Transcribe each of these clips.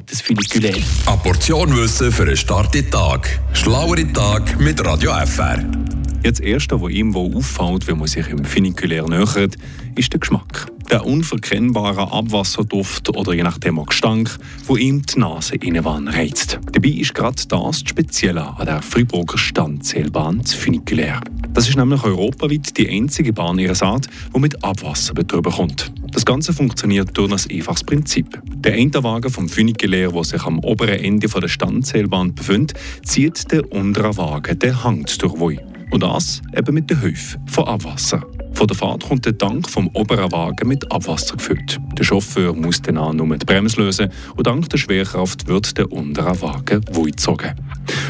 Das Funiculaire. Eine Portion Wissen für einen starken Tag. Schlauere Tag mit Radio FR. Jetzt das Erste, was ihm wo auffällt, wenn man sich im Funikulär nähert, ist der Geschmack. Der unverkennbare Abwasserduft oder je nachdem auch Gestank, wo ihm die Nase innenwann reizt. Dabei ist gerade das das Spezielle an der Freiburger Standzählbahn das Funikulär. Das ist nämlich europaweit die einzige Bahn ihrer Art, die mit Abwasser betrieben kommt. Das Ganze funktioniert durch ein einfaches Prinzip. Der eine Wagen vom Funikulär, der sich am oberen Ende der Standzählbahn befindet, zieht den unteren Wagen, der hängt durch Und das eben mit der Hilfe von Abwasser. Von der Fahrt kommt der Tank vom oberen Wagen mit Abwasser gefüllt. Der Chauffeur muss dann auch nur die Bremse lösen und dank der Schwerkraft wird der untere Wagen gezogen.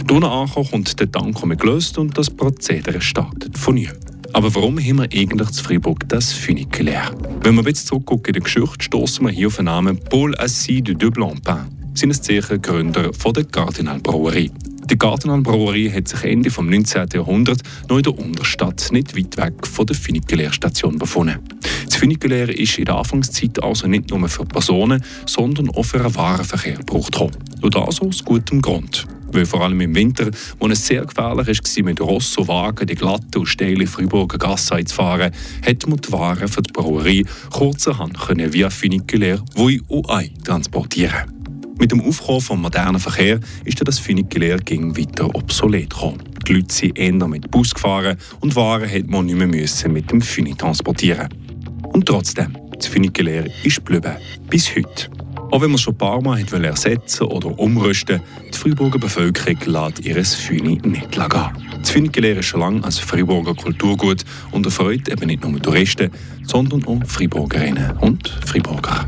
Durch Ankommen kommt der Tank gelöst und das Prozedere startet von neuem. Aber warum haben wir eigentlich zu Fribourg das Funikulär? Wenn wir jetzt zurückgucken in die Geschichte, stoßen wir hier auf den Namen Paul Assis de Blancpain. Seines Zeichen Gründer von der Cardinal Brauerei. Die Gartenalbrauerei hat sich Ende des 19. Jahrhunderts noch in der Unterstadt, nicht weit weg von der Funikulärstation befunden. Das Funikulär ist in der Anfangszeit also nicht nur für Personen, sondern auch für den Warenverkehr gebraucht worden. Und das aus gutem Grund. Weil vor allem im Winter, wo es sehr gefährlich war, mit Ross und Wagen die glatte und steile Freiburger Gasse einzufahren, hat man die Waren für die Brauerei kurzerhand via Funikulär Wui und Ei transportieren mit dem Aufkommen des modernen Verkehr ist das Funikulär ging weiter obsolet gekommen. Die Leute sind eher mit Bus gefahren und Waren hat man nicht mehr mit dem Funi transportieren. Und trotzdem, das Funikulär ist geblieben. Bis heute. Auch wenn man schon ein paar Mal ersetzen oder umrüsten die Freiburger Bevölkerung lässt ihr Funi nicht gehen. Das Funikulär ist schon lange als Freiburger Kulturgut und erfreut eben nicht nur Touristen, sondern auch Freiburgerinnen und Freiburger.